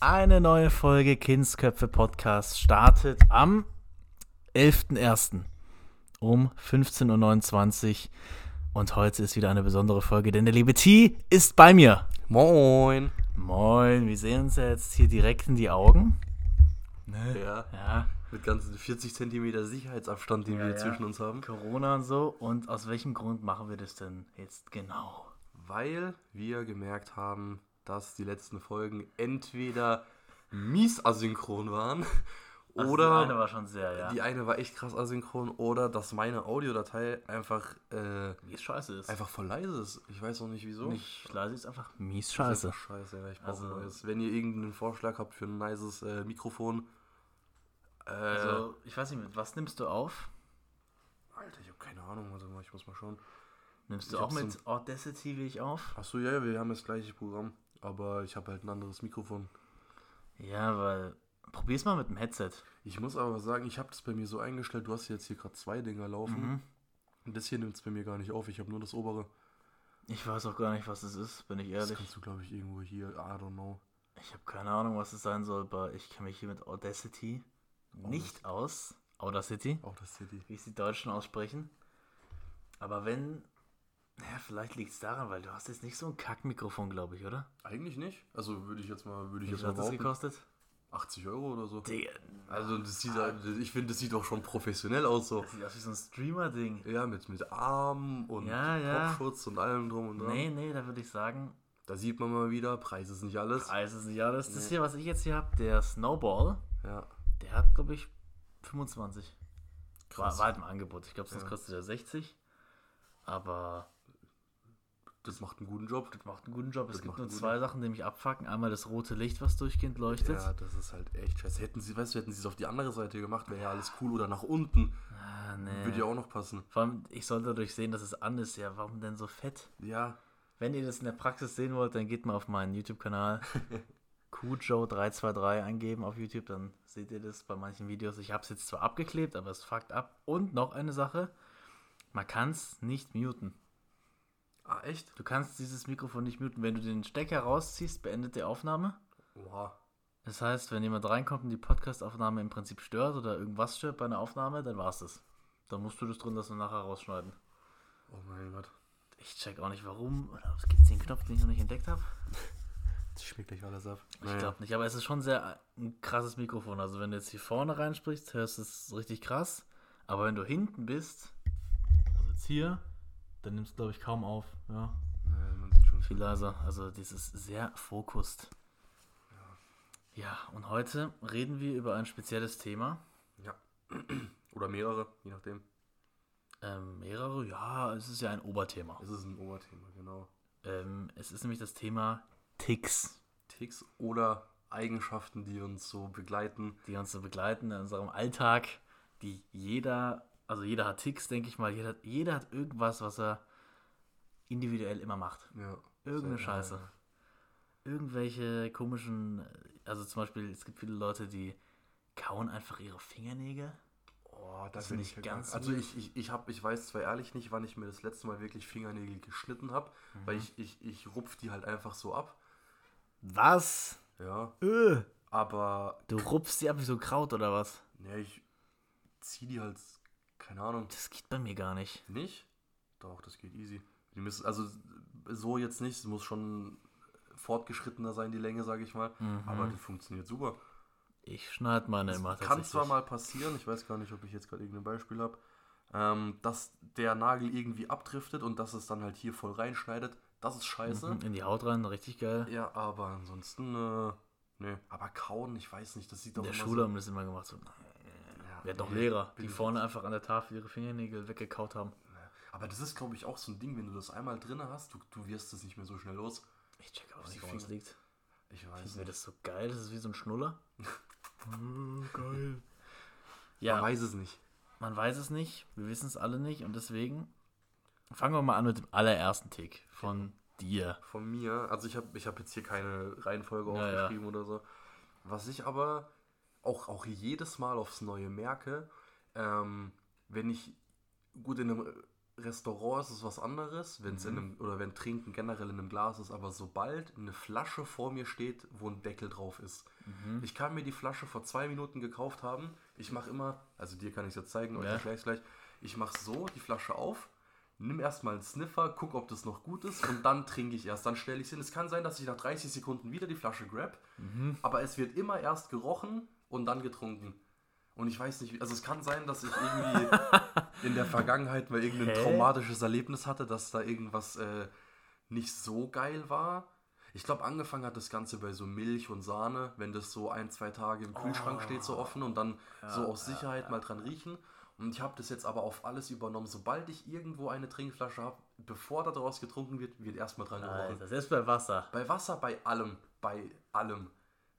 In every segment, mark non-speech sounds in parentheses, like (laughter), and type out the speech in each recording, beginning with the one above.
Eine neue Folge Kindsköpfe Podcast startet am 11.01. um 15.29 Uhr. Und heute ist wieder eine besondere Folge, denn der liebe T ist bei mir. Moin. Moin, wir sehen uns ja jetzt hier direkt in die Augen. Ne? Ja, Ja, mit ganzen 40 Zentimeter Sicherheitsabstand, den Ja, wir ja. zwischen uns haben. Corona und so. Und aus welchem Grund machen wir das denn jetzt genau? Weil wir gemerkt haben, dass die letzten Folgen entweder mies asynchron waren Also oder die eine war schon sehr, ja. die eine war echt krass asynchron oder dass meine Audiodatei einfach, äh, Wie es scheiße ist. einfach voll leise ist. Ich weiß auch nicht wieso. Nicht leise ist einfach mies scheiße. einfach Scheiße, ja, ich brauche Also- neues. Wenn ihr irgendeinen Vorschlag habt für ein nices äh, Mikrofon, äh, Also, ich weiß nicht, mit was nimmst du auf? Alter, ich habe keine Ahnung, also ich muss mal schauen. Nimmst Ich du auch hab's mit Audacity wie ich auf? Achso, ja, ja, wir haben das gleiche Programm, aber ich habe halt ein anderes Mikrofon. Ja, weil. Probier's mal mit dem Headset. Ich muss aber sagen, ich habe das bei mir so eingestellt, du hast jetzt hier gerade zwei Dinger laufen. Mhm. Und das hier nimmt es bei mir gar nicht auf, ich habe nur das obere. Ich weiß auch gar nicht, was es ist, bin ich Das ehrlich. kannst du, glaube ich, irgendwo hier, I don't know. Ich habe keine Ahnung, was es sein soll, aber ich kenne mich hier mit Audacity nicht aus. Audacity, Auch das City. wie es die Deutschen aussprechen. Aber wenn. Naja, vielleicht liegt es daran, weil du hast jetzt nicht so ein Kackmikrofon, glaube ich, oder? Eigentlich nicht. Also würde ich jetzt mal, würde ich jetzt mal hat das gekostet? 80 Euro oder so. Digga, Also das sieht, halt- ich finde, das sieht auch schon professionell aus so. das sieht aus wie so ein Streamer-Ding. Ja, mit, mit Arm und Ja, ja. Kopfschutz und allem drum und dran. Nee, nee, da würde ich sagen, Da sieht man mal wieder, Preis ist nicht alles. Preis ist nicht alles. Das Nee. hier, was ich jetzt hier habe, der Snowball, Ja, der hat, glaube ich, 25. War, krass. war halt im Angebot. Ich glaube, sonst Ja. kostet er 60. Aber Das macht einen guten Job. das macht einen guten Job. Es gibt nur zwei Sachen, die mich abfacken. Einmal das rote Licht, was durchgehend leuchtet. Ja, das ist halt echt scheiße. Hätten sie, weißt du, hätten sie es auf die andere Seite gemacht, wäre ja alles cool. Oder nach unten. Ah, nee. Würde ja auch noch passen. Vor allem, ich soll dadurch sehen, dass es an ist. Ja, warum denn so fett? Ja, Wenn ihr das in der Praxis sehen wollt, dann geht mal auf meinen YouTube-Kanal (laughs) Kujo323 eingeben auf YouTube, dann seht ihr das bei manchen Videos. Ich habe es jetzt zwar abgeklebt, aber es fuckt ab. Und noch eine Sache, man kann es nicht muten. Ah, echt? Du kannst dieses Mikrofon nicht muten. Wenn du den Stecker rausziehst, beendet die Aufnahme. Oha. Das heißt, wenn jemand reinkommt und die Podcast-Aufnahme im Prinzip stört oder irgendwas stört bei einer Aufnahme, dann war's das. Dann musst du das drin lassen und nachher rausschneiden. Oh mein Gott. Ich check auch nicht warum. Oder gibt es den Knopf, den ich noch nicht entdeckt habe? Das schmeckt gleich alles ab. Ich glaube nicht, aber es ist schon sehr ein krasses Mikrofon. Also wenn du jetzt hier vorne reinsprichst, hörst du es richtig krass. Aber wenn du hinten bist, also jetzt hier, dann nimmst du glaube ich kaum auf. Ja, Nee, man sieht schon viel leiser. Also dieses sehr fokust. Ja, und heute reden wir über ein spezielles Thema. Ja. (clears throat) Oder mehrere, je nachdem. Ähm, mehrere, ja, es ist ja ein Oberthema. Es ist ein Oberthema, genau. Ähm, es ist nämlich das Thema Ticks, Ticks oder Eigenschaften, die uns so begleiten. die uns so begleiten in unserem Alltag, die jeder, also jeder hat Ticks, denke ich mal, jeder, jeder hat irgendwas, was er individuell immer macht. Ja. Irgendeine Ja, Scheiße. ja. Irgendwelche komischen, also zum Beispiel, es gibt viele Leute, die kauen einfach ihre Fingernägel. Oh, das Das bin nicht ich ganz. Also ich, ich, ich, hab, ich weiß zwar ehrlich nicht, wann ich mir das letzte Mal wirklich Fingernägel geschnitten habe, weil Mhm. ich, ich, ich rupf die halt einfach so ab. Was? Ja. Äh. Aber Du rupfst die ab wie so Kraut oder was? ja, ich zieh die halt, keine Ahnung, Das geht bei mir gar nicht. nicht. Doch, das geht easy. Die müssen, also so jetzt nicht, es muss schon fortgeschrittener sein, die Länge, sage ich mal. Mhm. Aber das funktioniert super. Ich schneide meine immer Kann zwar mal passieren, ich weiß gar nicht, ob ich jetzt gerade irgendein Beispiel habe, ähm, dass der Nagel irgendwie abdriftet und dass es dann halt hier voll reinschneidet. Das ist scheiße. Mhm, In die Haut rein, richtig geil. Ja, aber ansonsten, äh, ne. Aber kauen, ich weiß nicht, das sieht doch In der haben wir das immer gemacht. So, so... Ja, wir hatten doch nee, Lehrer, die vorne einfach an der Tafel ihre Fingernägel weggekaut haben. Aber das ist, glaube ich, auch so ein Ding, wenn du das einmal drin hast, du, du wirst es nicht mehr so schnell los. Ich check auch nicht, woran es liegt. Ich weiß Finden wir nicht. das so geil? Das ist wie so ein Schnuller. (laughs) geil. Ja, Man weiß es nicht. man weiß es nicht. Wir wissen es alle nicht. Und deswegen fangen wir mal an mit dem allerersten Tick von dir. Von mir, also ich habe ich hab jetzt hier keine Reihenfolge Ja, ja. aufgeschrieben oder so. Was ich aber auch, auch jedes Mal aufs Neue merke, ähm, wenn ich gut in einem Restaurant ist es was anderes, wenn es in einem, oder wenn Trinken generell in einem Glas ist, aber sobald eine Flasche vor mir steht, wo ein Deckel drauf ist. Ich kann mir die Flasche vor zwei Minuten gekauft haben. Ich mache immer, also dir kann ich es jetzt zeigen, euch Ja. erkläre ich gleich. Ich mache so die Flasche auf, nimm erstmal einen Sniffer, guck, ob das noch gut ist und dann trinke ich erst. Dann stelle ich es hin. Es kann sein, dass ich nach 30 Sekunden wieder die Flasche grab, aber es wird immer erst gerochen und dann getrunken. Und ich weiß nicht, wie- also es kann sein, dass ich irgendwie (laughs) in der Vergangenheit mal irgendein Hä? traumatisches Erlebnis hatte, dass da irgendwas äh, nicht so geil war. Ich glaube, angefangen hat das Ganze bei so Milch und Sahne, wenn das so ein, zwei Tage im Kühlschrank steht, so offen und dann so aus Sicherheit mal dran riechen. Und ich habe das jetzt aber auf alles übernommen. Sobald ich irgendwo eine Trinkflasche habe, bevor da draus getrunken wird, wird erstmal dran gerochen. Alter, selbst bei Wasser. Bei Wasser, bei allem, bei allem.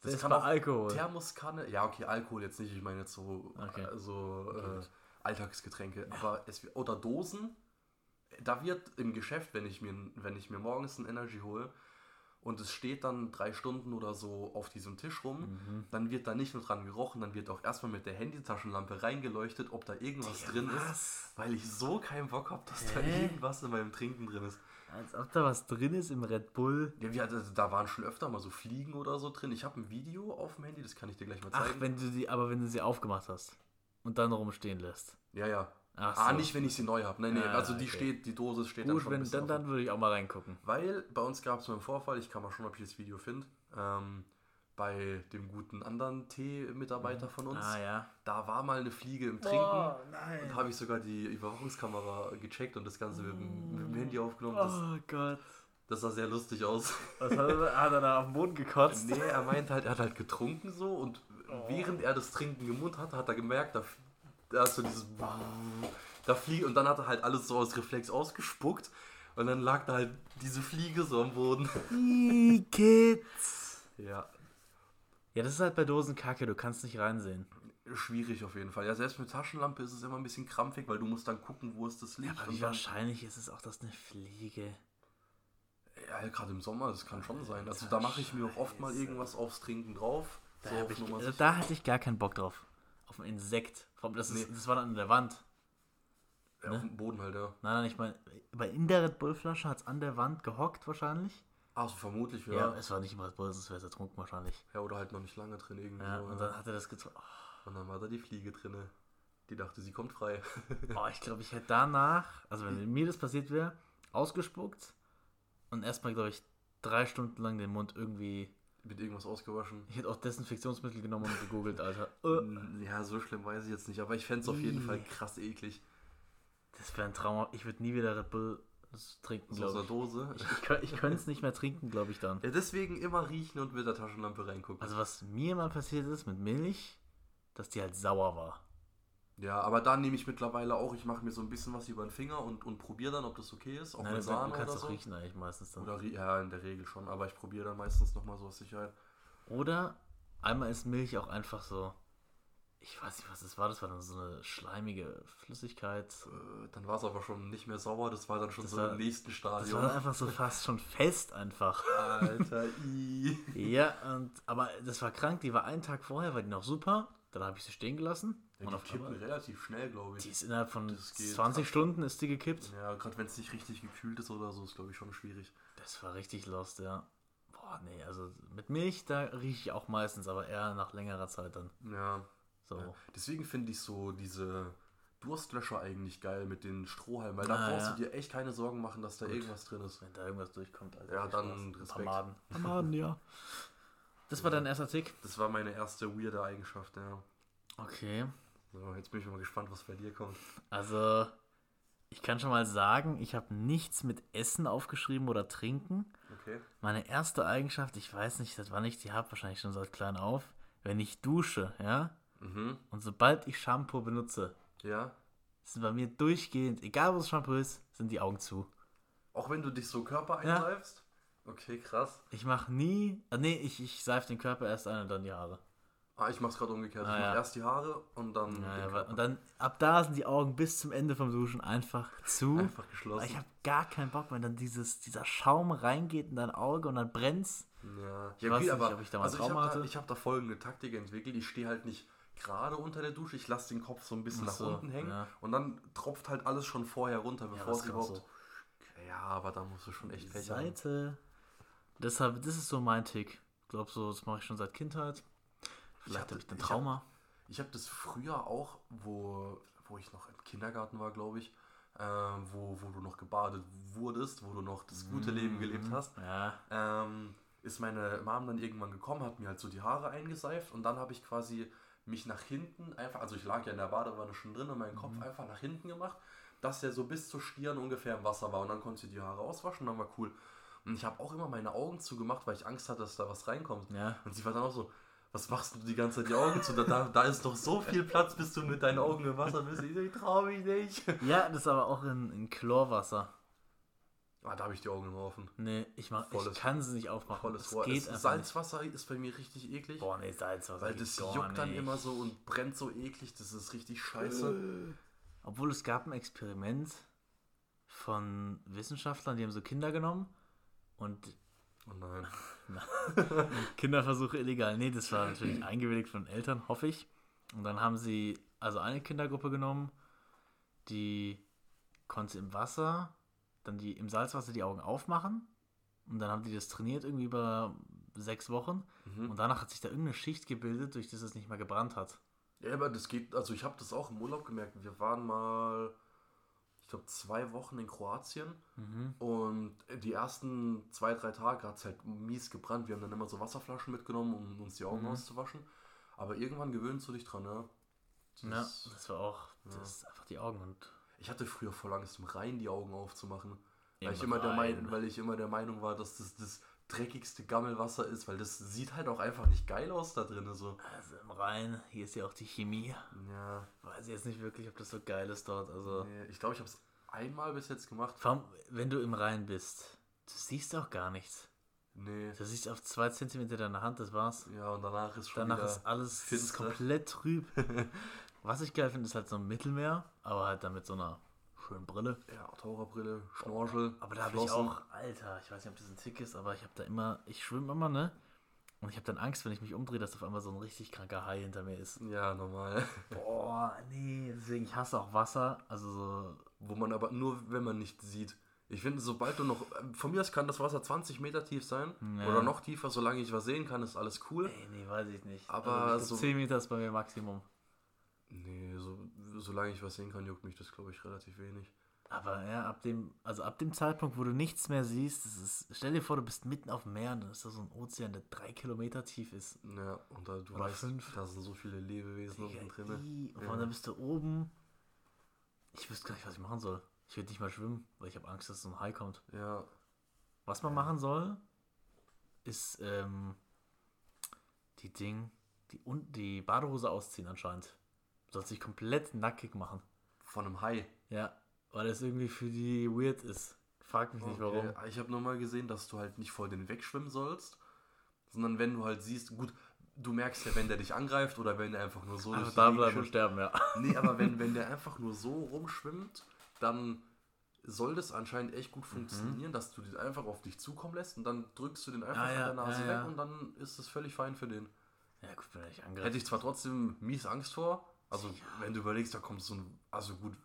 Das Selbst kann bei auch Alkohol. Thermoskanne, ja okay, Alkohol jetzt nicht, ich meine jetzt so, Okay. äh, so äh, Alltagsgetränke, aber es oder Dosen, da wird im Geschäft, wenn ich mir wenn ich mir morgens ein Energy hole und es steht dann drei Stunden oder so auf diesem Tisch rum, Mhm. dann wird da nicht nur dran gerochen, dann wird auch erstmal mit der Handytaschenlampe reingeleuchtet, ob da irgendwas drin ist, was? weil ich so keinen Bock habe, dass da Hä? irgendwas in meinem Trinken drin ist. Als ob da was drin ist im Red Bull. Ja, wir, also, da waren schon öfter mal so Fliegen oder so drin. Ich habe ein Video auf dem Handy, das kann ich dir gleich mal Ach, zeigen. wenn du die, aber wenn du sie aufgemacht hast und dann rumstehen lässt. ja, ja. Ach Ah, so. nicht, wenn ich sie neu habe. Nein, nee, Ah, also die okay. steht, die Dose steht dann Gut, schon wenn, ein dann, offen. dann würde ich auch mal reingucken. Weil bei uns gab es mal einen Vorfall, ich kann mal schon, ob ich das Video finde, ähm, bei dem guten anderen Tee-Mitarbeiter von uns. Ah ja. Da war mal eine Fliege im Trinken. Und nein. habe ich sogar die Überwachungskamera gecheckt und das Ganze mit, dem- mit dem Handy aufgenommen. Das, Oh Gott. das sah sehr lustig aus. Was hat er, hat er da auf den Boden gekotzt? Nee, er meint halt, er hat halt getrunken so und während er das Trinken im Mund hatte, hat er gemerkt, da, da ist so dieses (laughs) da fliegt und dann hat er halt alles so aus Reflex ausgespuckt und dann lag da halt diese Fliege so am Boden. Kids. Ja, Ja, das ist halt bei Dosen Kacke, du kannst nicht reinsehen. schwierig auf jeden Fall. Ja, selbst mit Taschenlampe ist es immer ein bisschen krampfig, weil du musst dann gucken, wo ist das Licht. Aber und wie wahrscheinlich ist es auch, dass eine Fliege. ja, gerade im Sommer, das kann schon sein. Also da mache ich mir auch oft mal irgendwas aufs Trinken drauf. Da, so ich, also da hatte ich gar keinen Bock drauf. Auf ein Insekt. Das, ist, Nee. das war dann an der Wand. ja, auf dem Boden halt, ja. Nein, nein, ich meine, bei in der Red Bull-Flasche hat es an der Wand gehockt wahrscheinlich. Achso, vermutlich, ja. Ja, ja. es war nicht im Red Bull, sonst wäre es ertrunken wahrscheinlich. oder halt noch nicht lange drin irgendwie. Ja, so, und ja. dann hat er das getrunken. Und dann war da die Fliege drinne. Die dachte, sie kommt frei. (laughs) Oh, ich glaube, ich hätte danach, also wenn mir das passiert wäre, ausgespuckt und erstmal, glaube ich, drei Stunden lang den Mund irgendwie. Mit irgendwas ausgewaschen. Ich hätte auch Desinfektionsmittel genommen und gegoogelt, Alter. (laughs) Ja, so schlimm weiß ich jetzt nicht, aber ich fände es auf jeden. Fall krass eklig. Das wäre ein Trauma. Ich würde nie wieder Red Bull trinken, So glaube ich. Dose. Ich, ich, ich könnte es nicht mehr trinken, glaube ich dann. Ja, deswegen immer riechen und mit der Taschenlampe reingucken. Also was mir mal passiert ist mit Milch, dass die halt sauer war. ja, aber da nehme ich mittlerweile auch, ich mache mir so ein bisschen was über den Finger und, und probiere dann, ob das okay ist. Auch Nein, mit du, Sahne du kannst oder so. riechen eigentlich meistens dann. Oder, ja, in der Regel schon, aber ich probiere dann meistens nochmal so aus Sicherheit. Oder einmal ist Milch auch einfach so, ich weiß nicht, was das war, das war dann so eine schleimige Flüssigkeit. Äh, dann war es aber schon nicht mehr sauer, das war dann schon Das so war- im nächsten Das Stadion. war einfach so fast schon fest einfach. Alter, (laughs) i. Ja, und, aber das war krank, die war einen Tag vorher, war die noch super. Dann habe ich sie stehen gelassen. Ja, und die auf kippen einmal, relativ schnell, glaube die ich. ist innerhalb von Das geht 20 krass. Stunden ist die gekippt. Ja, gerade wenn es nicht richtig gekühlt ist oder so, ist glaube ich schon schwierig. Das war richtig lost, ja. Boah, nee, also mit Milch, da rieche ich auch meistens, aber eher nach längerer Zeit dann. Ja. So. ja. Deswegen finde ich so diese Durstlöscher eigentlich geil mit den Strohhalmen, weil da Ah, brauchst ja. du dir echt keine Sorgen machen, dass da Gut. irgendwas drin ist. Wenn da irgendwas durchkommt, also Ja, dann Respekt. paar Maden. (laughs) Maden, ja. Das war dein erster Tick? Das war meine erste weirde Eigenschaft, ja. Okay. So, jetzt bin ich mal gespannt, was bei dir kommt. Also, ich kann schon mal sagen, ich habe nichts mit Essen aufgeschrieben oder Trinken. Okay. Meine erste Eigenschaft, ich weiß nicht, das war nicht, die habe wahrscheinlich schon seit klein auf. Wenn ich dusche, ja, Mhm. und sobald ich Shampoo benutze, Ja. sind bei mir durchgehend, egal wo das Shampoo ist, sind die Augen zu. Auch wenn du dich so Körper Ja. einseifst? Okay, krass. Ich mache nie, ah, nee, ich, ich seife den Körper erst ein und dann die Haare. Ah, ich mach's gerade umgekehrt. Ah, ich mach ja. erst die Haare und dann Ja, ja, und dann, ab da sind die Augen bis zum Ende vom Duschen einfach zu. einfach Weil geschlossen. Ich habe gar keinen Bock, wenn dann dieses, dieser Schaum reingeht in dein Auge und dann brennt's. Ja, Ich ja weiß okay, nicht, aber ob ich da mal also ich Trauma habe da, hatte. ich hab da folgende Taktik entwickelt. Ich stehe halt nicht gerade unter der Dusche. Ich lasse den Kopf so ein bisschen Ach nach so, unten hängen ja. und dann tropft halt alles schon vorher runter, bevor das es überhaupt. Ja, aber da musst du schon echt Pech haben. Seite. Deshalb, das ist so mein Tick. Ich glaube, so, das mache ich schon seit Kindheit. Vielleicht habe ich ein hab- Trauma. Ich habe das früher auch, wo, wo ich noch im Kindergarten war, glaube ich, äh, wo, wo du noch gebadet wurdest, wo du noch das gute Leben gelebt hast, Ja. ähm, ist meine Mom dann irgendwann gekommen, hat mir halt so die Haare eingeseift und dann habe ich quasi mich nach hinten einfach, also ich lag ja in der Badewanne schon drin und meinen Kopf einfach nach hinten gemacht, dass der so bis zur Stirn ungefähr im Wasser war und dann konnte ich die Haare auswaschen, dann war cool. Und ich habe auch immer meine Augen zugemacht, weil ich Angst hatte, dass da was reinkommt. Ja. Und sie war dann auch so, was machst du die ganze Zeit die Augen zu? Da, da, ist doch so viel Platz, bis du mit deinen Augen im Wasser bist. Ich, so, ich trau mich nicht. Ja, das ist aber auch in, in Chlorwasser. Ah, da habe ich die Augen immer offen. Nee, ich, mach, Volles- ich kann sie nicht aufmachen. Volles Es Rohr. geht Es, Salzwasser ist bei mir richtig eklig. nicht. Boah, nee, Salzwasser weil das juckt dann nicht. immer so und brennt so eklig. Das ist richtig scheiße. Obwohl es gab ein Experiment von Wissenschaftlern, die haben so Kinder genommen und Oh nein. (laughs) Kinderversuche illegal. Nee, das war natürlich (clears throat) eingewilligt von Eltern, hoffe ich. Und dann haben sie also eine Kindergruppe genommen, die konnte im Wasser, dann die im Salzwasser die Augen aufmachen. Und dann haben die das trainiert irgendwie über sechs Wochen. Mhm. Und danach hat sich da irgendeine Schicht gebildet, durch das es nicht mehr gebrannt hat. Ja, aber das geht, also ich habe das auch im Urlaub gemerkt. Wir waren mal, ich glaube, zwei Wochen in Kroatien und die ersten zwei, drei Tage hat es halt mies gebrannt. Wir haben dann immer so Wasserflaschen mitgenommen, um uns die Augen auszuwaschen. Aber irgendwann gewöhnst du dich dran, ne? Ja, Das- das war auch, das ist einfach die Augen und Ich hatte früher voll Angst, im Rhein die Augen aufzumachen. Weil Im ich, immer der. Meinung, weil ich immer der Meinung war, dass das das dreckigste Gammelwasser ist, weil das sieht halt auch einfach nicht geil aus da drin. So. also im Rhein, hier ist ja auch die Chemie. Ja, Weiß ich jetzt nicht wirklich, ob das so geil ist dort. Also. nee, ich glaube, ich habe es einmal bis jetzt gemacht. Vor allem, wenn du im Rhein bist, du siehst auch gar nichts. Nee. Du siehst auf zwei Zentimeter deiner Hand, das war's. Ja, und danach ist schon Danach ist alles komplett trüb. (laughs) Was ich geil finde, ist halt so ein Mittelmeer, aber halt dann mit so einer schönen Brille. Ja, Taucherbrille, Schnorchel. Aber da habe ich auch, Alter, ich weiß nicht, ob das ein Tick ist, aber ich habe da immer, ich schwimme immer, ne? Und ich habe dann Angst, wenn ich mich umdrehe, dass auf einmal so ein richtig kranker Hai hinter mir ist. Ja, normal. (laughs) Boah, nee, deswegen ich hasse auch Wasser. Also so, Wo man aber nur, wenn man nicht sieht. Ich finde, sobald du noch. Von mir aus kann das Wasser 20 Meter tief sein. Ja. Oder noch tiefer, solange ich was sehen kann, ist alles cool. ey, nee, weiß ich nicht. Aber also, ich so- 10 Meter ist bei mir Maximum. Nee, so, solange ich was sehen kann, juckt mich das, glaube ich, relativ wenig. Aber ja, ab dem, also ab dem Zeitpunkt, wo du nichts mehr siehst, ist, stell dir vor, du bist mitten auf dem Meer und dann ist da so ein Ozean, der drei Kilometer tief ist. Ja, und da, du Oder weißt, fünf. da sind so viele Lebewesen Digga, unten drin. ii, Und Ja. dann bist du oben. Ich wüsste gar nicht, was ich machen soll. Ich würde nicht mal schwimmen, weil ich habe Angst, dass so ein Hai kommt. Ja, Was man machen soll, ist ähm, die Ding, die, und die Badehose ausziehen anscheinend. Du sollst dich komplett nackig machen. von einem Hai. Ja, weil das irgendwie für die weird ist. Frag mich nicht warum. Ich habe nur mal gesehen, dass du halt nicht vor den wegschwimmen sollst, sondern wenn du halt siehst, gut, du merkst ja, wenn der dich angreift oder wenn er einfach nur so die da bleiben und sterben, ja. (laughs) Nee, aber wenn, wenn der einfach nur so rumschwimmt, dann soll das anscheinend echt gut funktionieren, dass du den einfach auf dich zukommen lässt und dann drückst du den einfach Ah, ja, an der Nase ja, weg ja. und dann ist es völlig fein für den. Ja, gut, wenn er dich angreift. Hätte ich zwar trotzdem mies Angst vor, also wenn du überlegst, da kommt so ein, also gut,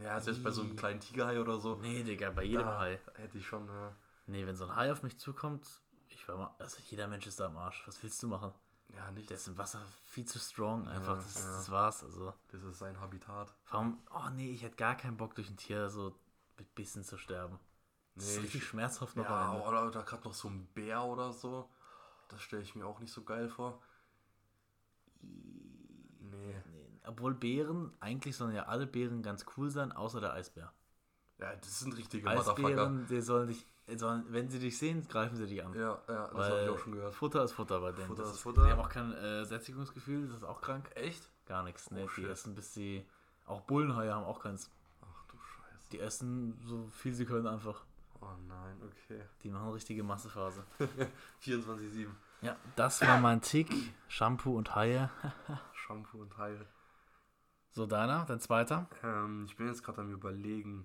ja, selbst bei so einem kleinen Tigerhai oder so, Nee, Digga, bei jedem da Hai. hätte ich schon, ja. Nee, wenn so ein Hai auf mich zukommt, ich war mal, also jeder Mensch ist da am Arsch. Was willst du machen? Ja, nicht. Der ist im Wasser viel zu strong, einfach. Ja, das, ja. das war's. Also, Das ist sein Habitat. warum, oh nee, ich hätte gar keinen Bock, durch ein Tier so mit Bissen zu sterben. Das ist Nee, richtig ich- schmerzhaft noch Ja, oder, oder gerade noch so ein Bär oder so. Das stelle ich mir auch nicht so geil vor. Nee. Nee, obwohl Bären, eigentlich sollen ja alle Bären ganz cool sein, außer der Eisbär. Ja, das sind richtige. Eisbären, die sollen dich, sollen, wenn sie dich sehen, greifen sie dich an. Ja, ja, das habe ich auch schon gehört. Futter ist Futter bei denen. Futter das ist Futter. Die haben auch kein äh, Sättigungsgefühl, das ist auch krank. Echt? Gar nichts, ne? Oh, die essen bis sie. Auch Bullenhaie haben auch keins. Ach du Scheiße. Die essen so viel sie können einfach. Oh nein, okay. Die machen richtige Massephase. (laughs) 24-7. Ja, das war mein Tick. Shampoo und Haie. (laughs) Shampoo und Heil. So, deiner, dein zweiter. Ähm, ich bin jetzt gerade am überlegen,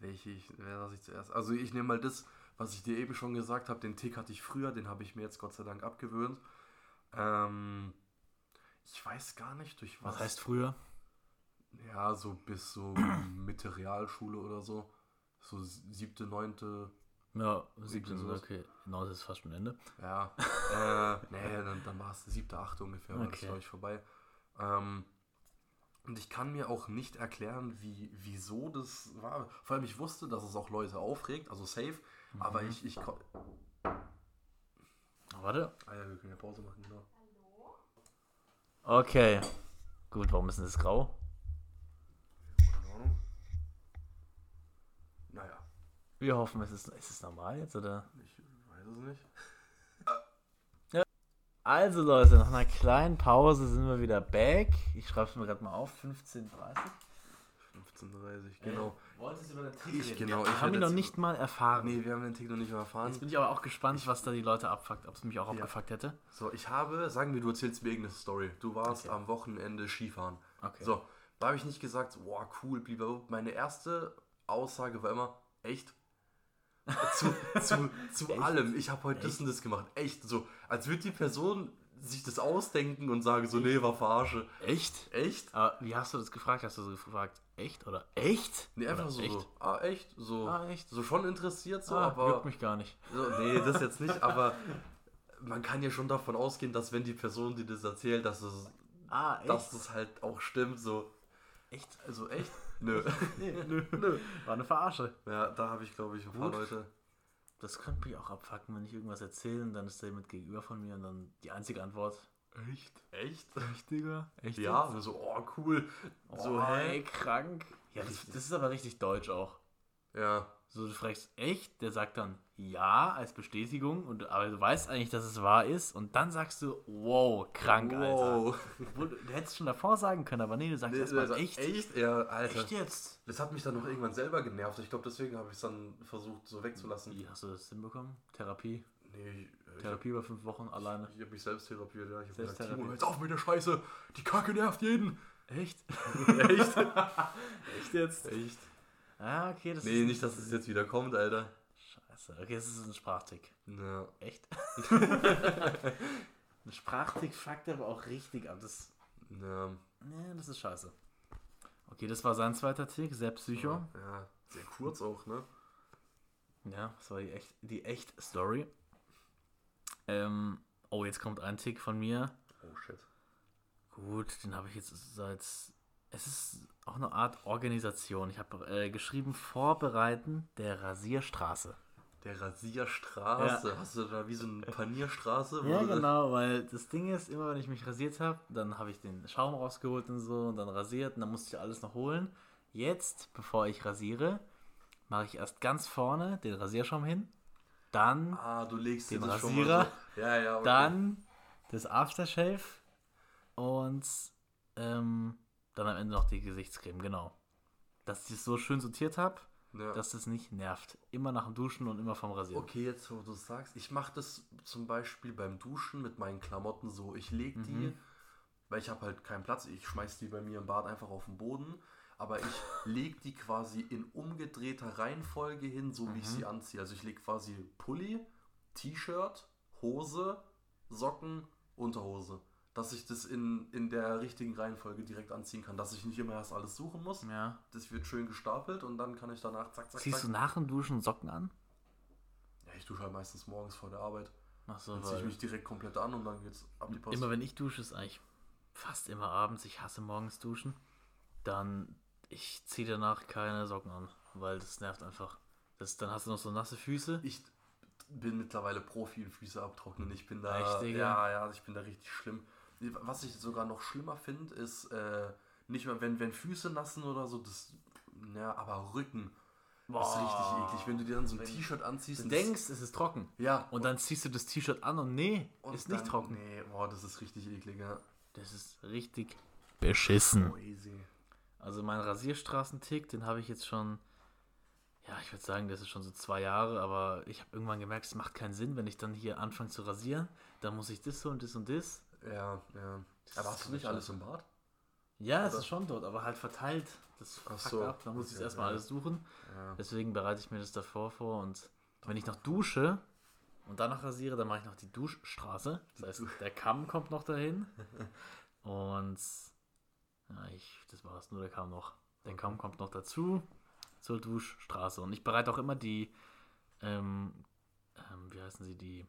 welche ich, wer was ich zuerst. Also ich nehme mal das, was ich dir eben schon gesagt habe, den Tick hatte ich früher, den habe ich mir jetzt Gott sei Dank abgewöhnt. Ähm, ich weiß gar nicht, durch was. Was heißt früher? Ja, so bis so (clears throat) Mitte Realschule oder so. So siebte, neunte. Ja, 17, sowas. okay. Das ist fast schon Ende. Ja. äh, nee, dann, dann war es siebte, achte ungefähr, (laughs) war das, Okay. glaube ich, vorbei. Ähm, und ich kann mir auch nicht erklären, wie, wieso das war. Vor allem, ich wusste, dass es auch Leute aufregt, also safe. Aber Mhm. ich, ich kon- Warte. Ah ja, wir können ja Pause machen, genau. Okay. Gut, warum ist denn das grau? Keine Ahnung. Naja, Wir hoffen, es ist, ist es normal jetzt, oder? ich weiß es nicht. Also Leute, nach einer kleinen Pause sind wir wieder back. Ich schreibe es mir gerade mal auf, 15.30 15.30 genau. Wolltest du über den Tick Ich- genau, ich hätte ihn noch nicht mal erfahren. Nee, wir haben den Tick noch nicht mal erfahren. Jetzt bin ich aber auch gespannt, was da die Leute abfuckt, ob es mich auch abgefuckt hätte. So, ich habe, sagen wir, du erzählst mir irgendeine Story. Du warst Okay. am Wochenende Skifahren. Okay. So, da habe ich nicht gesagt, boah, cool, blieb Meine erste Aussage war immer, echt? zu zu, (laughs) zu Echt? allem. Ich habe heute das Echt? und das gemacht. Echt. So, als würde die Person sich das ausdenken und sagen so, nee, war Verarsche. Echt? Echt? Aber wie hast du das gefragt? Hast du so gefragt, echt oder echt? Nee, einfach oder so, echt? so. Ah, echt? So, Ah, echt? so schon interessiert, so, ah, aber. juckt mich gar nicht. So, nee, das jetzt nicht, (laughs) aber man kann ja schon davon ausgehen, dass wenn die Person, die das erzählt, dass es, Ah, dass es halt auch stimmt, so. echt? Also echt? Nö. (laughs) Nee, nö, (laughs) nö. War eine Verarsche. Ja, da habe ich, glaube ich, ein paar Gut. Leute. Das könnte mich auch abfucken, wenn ich irgendwas erzähle und dann ist da jemand gegenüber von mir und dann die einzige Antwort. Echt? Echt? Echt, Digga? Echt? Ja, so, oh, cool. So, hey, krank. Ja, das, das ist aber richtig deutsch auch. Ja. So, du fragst echt, der sagt dann ja als Bestätigung, und, aber du weißt eigentlich, dass es wahr ist, und dann sagst du, wow, krank, Alter. Wow. Obwohl, Du, hättest schon davor sagen können, aber nee, du sagst Nee, erstmal also echt. Echt? Ja, Alter. Echt jetzt? Das hat mich dann noch irgendwann selber genervt. Ich glaube, deswegen habe ich es dann versucht, so wegzulassen. Wie hast du das hinbekommen? Therapie? Nee, ich, Therapie über fünf Wochen alleine. ich habe mich selbst therapiert, ja. Ich habe gesagt. Timo, jetzt auf mit der Scheiße. Die Kacke nervt jeden. Echt? (laughs) Echt? (laughs) Echt jetzt? Echt? Ah, okay, das Nee, ist. nicht, dass es jetzt wieder kommt, Alter. Scheiße. Okay, das ist ein Sprachtick. Ja. Echt? (laughs) ein Sprachtick fuckt aber auch richtig ab. Das, Ja. nee, das ist scheiße. Okay, das war sein zweiter Tick, sehr psycho. Ja, sehr kurz auch, ne? Ja, das war die echt, die echt Story. Ähm, oh, jetzt kommt ein Tick von mir. Oh shit. Gut, den habe ich jetzt seit. Es ist auch eine Art Organisation. Ich habe äh, geschrieben, Vorbereiten der Rasierstraße. Der Rasierstraße. Hast du da wie so eine Panierstraße? Ja, genau, weil das Ding ist, immer wenn ich mich rasiert habe, dann habe ich den Schaum rausgeholt und so und dann rasiert und dann musste ich alles noch holen. Jetzt, bevor ich rasiere, mache ich erst ganz vorne den Rasierschaum hin, dann, Ah, du legst Den Rasierer, so. Ja, ja, okay. dann das Aftershave und ähm, dann am Ende noch die Gesichtscreme, genau. Dass ich es so schön sortiert habe, Ja. dass es nicht nervt. Immer nach dem Duschen und immer vom Rasieren. Okay, jetzt wo du sagst, ich mache das zum Beispiel beim Duschen mit meinen Klamotten so. Ich lege die, Mhm. weil ich habe halt keinen Platz, ich schmeiß die bei mir im Bad einfach auf den Boden, aber ich lege die quasi in umgedrehter Reihenfolge hin, so wie ich Mhm. sie anziehe. Also ich lege quasi Pulli, T-Shirt, Hose, Socken, Unterhose. Dass ich das in, in der richtigen Reihenfolge direkt anziehen kann, dass ich nicht immer erst alles suchen muss. Ja. Das wird schön gestapelt und dann kann ich danach zack, zack, Ziehst zack. du nach dem Duschen Socken an? Ja, ich dusche halt meistens morgens vor der Arbeit. Ach so, Dann ziehe ich mich direkt komplett an und dann geht's ab die Post. immer wenn ich dusche, ist eigentlich fast immer abends. Ich hasse morgens duschen. Dann, ich ziehe danach keine Socken an, weil das nervt einfach. Das, dann hast du noch so nasse Füße. Ich bin mittlerweile Profi in Füße abtrocknen. Ich bin da. Echt, Digga? ja, ja, ich bin da richtig schlimm. Was ich sogar noch schlimmer finde, ist äh, nicht mehr, wenn, wenn Füße nassen oder so, das. Ja, aber Rücken. Das ist richtig eklig. Wenn du dir dann so ein T-Shirt anziehst Du und denkst, es ist trocken. Ja. Und dann ziehst du das T-Shirt an und nee, und ist nicht dann- trocken. Nee, boah, das ist richtig eklig, ja. Das ist richtig beschissen. Crazy. Also mein Rasierstraßentick, den habe ich jetzt schon, ja, ich würde sagen, das ist schon so zwei Jahre, aber ich habe irgendwann gemerkt, es macht keinen Sinn, wenn ich dann hier anfange zu rasieren, dann muss ich das so und das und das. Ja, ja. Aber hast du nicht alles im Bad? Ja, es ist schon dort, aber halt verteilt. Das fuckt so. ab, dann muss ich Ja, erstmal ja. alles suchen. Ja. Deswegen bereite ich mir das davor vor und wenn ich noch dusche, und danach rasiere, dann mache ich noch die Duschstraße. Das heißt, der Kamm kommt noch dahin. Und ja, ich, das war's, nur der Kamm noch. Der Kamm kommt noch dazu zur Duschstraße. Und ich bereite auch immer die, ähm, ähm, wie heißen sie, die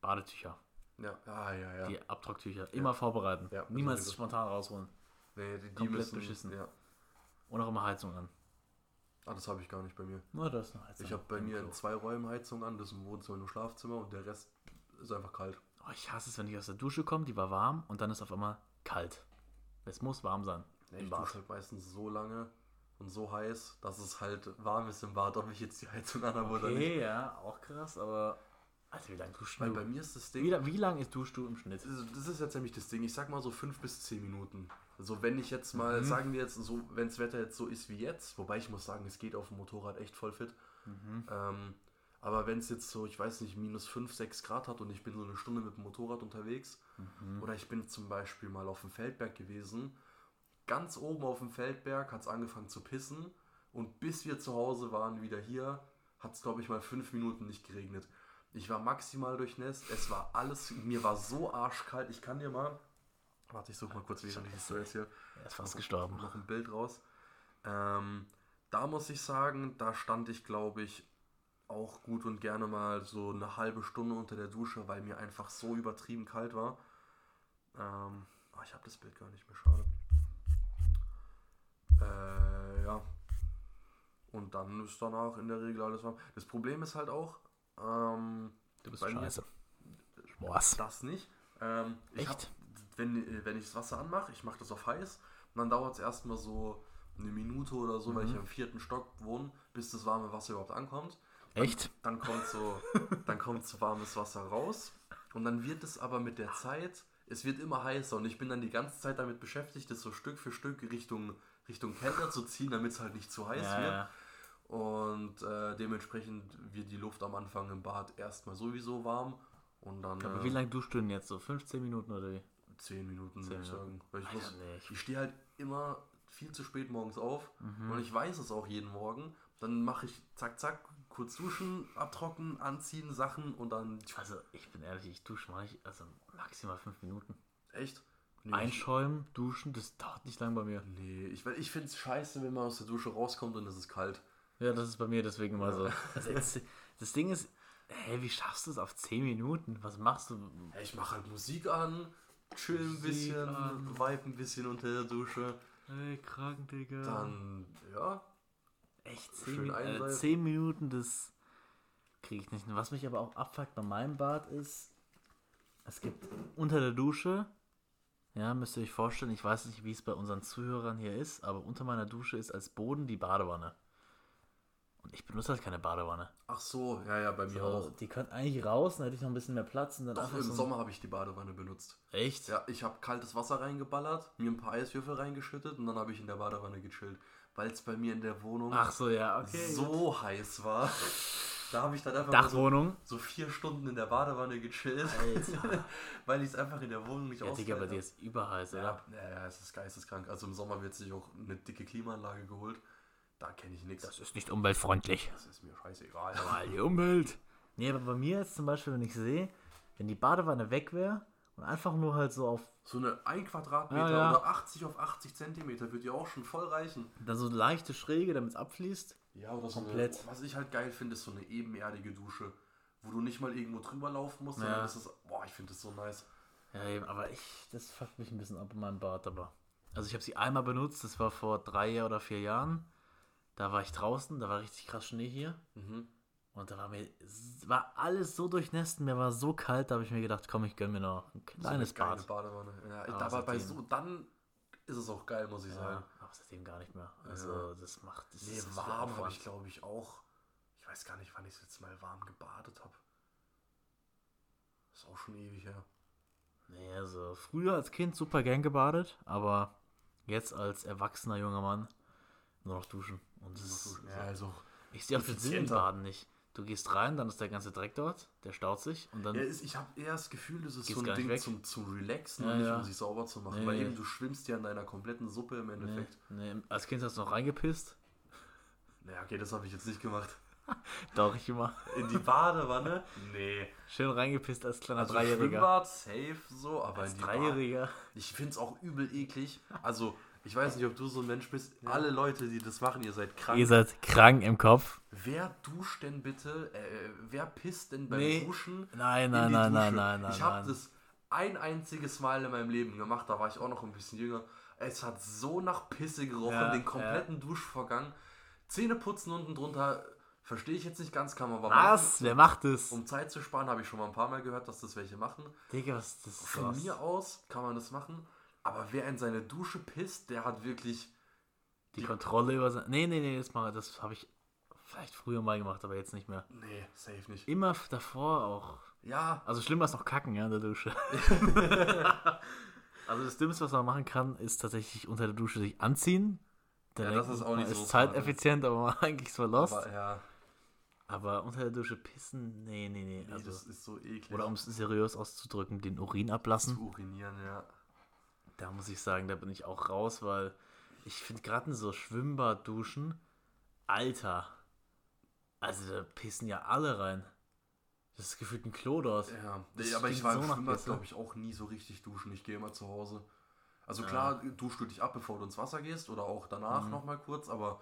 Badetücher, Ja, ah, ja, ja. die Abtrocktücher, immer vorbereiten. Niemals sowieso. spontan rausholen. nee, die, die komplett müssen, beschissen. Ja. Und auch immer Heizung an. Ah, das habe ich gar nicht bei mir. Nur das eine Heizung. Ich habe bei mir Klo. in zwei Räumen Heizung an, das ist im Wohnzimmer und im Schlafzimmer und der Rest ist einfach kalt. Oh, ich hasse es, wenn ich aus der Dusche komme, die war warm und dann ist auf einmal kalt. Es muss warm sein. Nee, ich Bad. dusche halt meistens so lange und so heiß, dass es halt warm ist im Bad, ob ich jetzt die Heizung an habe oder nicht. Okay, ja, auch krass, aber. Alter, wie lange duschst Weil du? bei mir ist das Ding, Wie, wie lang ist duschst du im Schnitt? das ist- das ist jetzt nämlich das Ding, ich sag mal so fünf bis zehn Minuten. Also wenn ich jetzt mal, Mhm. sagen wir jetzt so, wenn das Wetter jetzt so ist wie jetzt, wobei ich muss sagen, es geht auf dem Motorrad echt voll fit. Mhm. Ähm, aber wenn es jetzt so, ich weiß nicht, minus 5, 6 Grad hat und ich bin so eine Stunde mit dem Motorrad unterwegs, Mhm. oder ich bin zum Beispiel mal auf dem Feldberg gewesen, ganz oben auf dem Feldberg hat es angefangen zu pissen und bis wir zu Hause waren, wieder hier, hat es glaube ich mal fünf Minuten nicht geregnet. Ich war maximal durchnässt, es war alles, mir war so arschkalt, ich kann dir mal, warte, ich suche mal kurz, während ich das so erzähle, Er ist fast gestorben. noch ein Bild raus. Ähm, da muss ich sagen, da stand ich, glaube ich, auch gut und gerne mal so eine halbe Stunde unter der Dusche, weil mir einfach so übertrieben kalt war. Ähm, ah, ich habe das Bild gar nicht mehr, schade. Äh, ja. Und dann ist danach in der Regel alles warm. Das Problem ist halt auch, ähm, Du bist mir- scheiße. Spaß. das nicht. Ähm, Echt? Hab, wenn, äh, wenn ich das Wasser anmache, ich mache das auf heiß und dann dauert es erstmal so eine Minute oder so, weil ich im vierten Stock wohne, bis das warme Wasser überhaupt ankommt. Echt? Dann kommt so, (laughs) dann kommt so warmes Wasser raus und dann wird es aber mit der Zeit, es wird immer heißer und ich bin dann die ganze Zeit damit beschäftigt, das so Stück für Stück Richtung, Richtung Keller zu ziehen, damit es halt nicht zu heiß Ja, wird. Und äh, dementsprechend wird die Luft am Anfang im Bad erstmal sowieso warm und dann Aber äh, wie lange duschst du denn jetzt? So 15 Minuten oder wie? 10 Minuten, würde ich sagen. Weil ich, muss, ich- stehe halt immer viel zu spät morgens auf Mhm. und ich weiß es auch jeden Morgen. Dann mache ich zack, zack, kurz duschen, abtrocknen, anziehen, Sachen und dann. Also, ich bin ehrlich, ich dusche mal ich, also maximal 5 Minuten. Echt? Nee, Einschäumen, duschen, das dauert nicht lang bei mir. Nee, ich, ich finde es scheiße, wenn man aus der Dusche rauskommt und es ist kalt. Ja, das ist bei mir deswegen immer so. (laughs) Also jetzt, das Ding ist, hey, wie schaffst du es auf 10 Minuten? Was machst du? Ja, ich mache halt Musik an, chill ein bisschen, an. vibe ein bisschen unter der Dusche. Hey, krank, Digga. Dann, ja, Echt Schön 10, Min äh, einseifen. 10 Minuten, das kriege ich nicht. Was mich aber auch abfuckt bei meinem Bad ist, es gibt unter der Dusche, ja, müsst ihr euch vorstellen, ich weiß nicht, wie es bei unseren Zuhörern hier ist, aber unter meiner Dusche ist als Boden die Badewanne. Und ich benutze halt keine Badewanne. ach so, ja, ja, bei mir So, auch. die könnten eigentlich raus, dann hätte ich noch ein bisschen mehr Platz und dann Doch, im so Sommer habe ich die Badewanne benutzt. Echt? Ja, ich habe kaltes Wasser reingeballert, mir ein paar Eiswürfel reingeschüttet und dann habe ich in der Badewanne gechillt. Weil es bei mir in der Wohnung so, ja, okay. so heiß war. Da habe ich dann einfach so, so vier Stunden in der Badewanne gechillt, (laughs) weil ich es einfach in der Wohnung nicht Ja, Digga, bei dir ist überheiß, hab. oder? ja, ja, es ist geisteskrank. Also im Sommer wird sich auch eine dicke Klimaanlage geholt. Da kenne ich nichts. Das ist nicht umweltfreundlich. Das ist mir scheißegal. (laughs) Weil die Umwelt. Nee, aber bei mir jetzt zum Beispiel, wenn ich sehe, wenn die Badewanne weg wäre und einfach nur halt so auf, So eine 1 Quadratmeter Ja, ja. oder 80 auf 80 Zentimeter wird ja auch schon voll reichen. dann so leichte Schräge, damit es abfließt. Ja, oder so Komplett. Eine, was ich halt geil finde, ist so eine ebenerdige Dusche, wo du nicht mal irgendwo drüber laufen musst, sondern Ja. das ist, boah, ich finde das so nice. Ja, eben, aber ich, das fuckt mich ein bisschen ab in meinem Bad, aber. Also ich habe sie einmal benutzt, das war vor drei oder vier Jahren. Da war ich draußen, da war richtig krass Schnee hier. Mhm. Und da war mir, es war alles so durchnässt, mir war so kalt, da habe ich mir gedacht, komm, ich gönn mir noch ein kleines so Bad. Badewanne. Ja, Aber aber bei seitdem- so, dann ist es auch geil, muss ich Ja, sagen. aber seitdem gar nicht mehr. Also das macht, das Nee, warm habe ich glaube ich auch. Ich weiß gar nicht, wann ich das letzte Mal warm gebadet habe. Ist auch schon ewig her. Nee, also früher als Kind super gern gebadet, aber jetzt als erwachsener junger Mann nur noch duschen. Und das ist, Ja, also. ich sehe auch den Sinn im effizienter. Baden nicht. Du gehst rein, dann ist der ganze Dreck dort, der staut sich und dann. Ja, ist, ich habe eher das Gefühl, das ist so ein Ding zum, zum Relaxen Ja, und nicht um sich sauber zu machen. Nee, weil nee. eben du schwimmst ja in deiner kompletten Suppe im nee, Endeffekt. nee, als Kind hast du noch reingepisst. Naja, okay, das habe ich jetzt nicht gemacht. (laughs) Doch, ich immer. In die Badewanne? Nee. Schön reingepisst als kleiner Also Dreijähriger. Schwimmbad, safe so, aber Als in die. Dreijähriger. Ich finde es auch übel eklig. Also, ich weiß nicht, ob du so ein Mensch bist. Alle Leute, die das machen, ihr seid krank. Ihr seid krank im Kopf. wer duscht denn bitte? Äh, wer pisst denn beim Nee. Duschen? Nein, in nein, nein, nein, nein, nein. Ich habe das ein einziges Mal in meinem Leben gemacht. Da war ich auch noch ein bisschen jünger. Es hat so nach Pisse gerochen, Ja, den kompletten Duschvorgang. Zähne putzen unten drunter. Verstehe ich jetzt nicht ganz, kann man aber Was? Wer macht das? Um Zeit zu sparen, habe ich schon mal ein paar Mal gehört, dass das welche machen. Digga, was ist das? Von was? mir aus kann man das machen, aber wer in seine Dusche pisst, der hat wirklich. Die Kontrolle über sein. Nee, nee, nee, das, mal- das habe ich vielleicht früher mal gemacht, aber jetzt nicht mehr. Nee, safe nicht. Immer davor auch. Ja, Also schlimmer ist noch kacken, ja, in der Dusche. (laughs) also das Dümmste, was man machen kann, ist tatsächlich unter der Dusche sich anziehen. Ja, das ist auch nicht so ist zeiteffizient, aber man (laughs) eigentlich so lost. aber Aber, ja, unter der Dusche pissen, nee, nee, nee. nee, Also, das ist so eklig. oder um es seriös auszudrücken, den Urin ablassen. zu urinieren, ja. Da muss ich sagen, da bin ich auch raus, weil ich finde gerade so Schwimmbadduschen, Alter, also da pissen ja alle rein. Das ist gefühlt ein Klo dort. Ja, Das aber ich war so im Schwimmbad, glaube ich, auch nie so richtig duschen. Ich gehe immer zu Hause. Also klar, duschst du dich ab, bevor du ins Wasser gehst oder auch danach Mhm. noch mal kurz, aber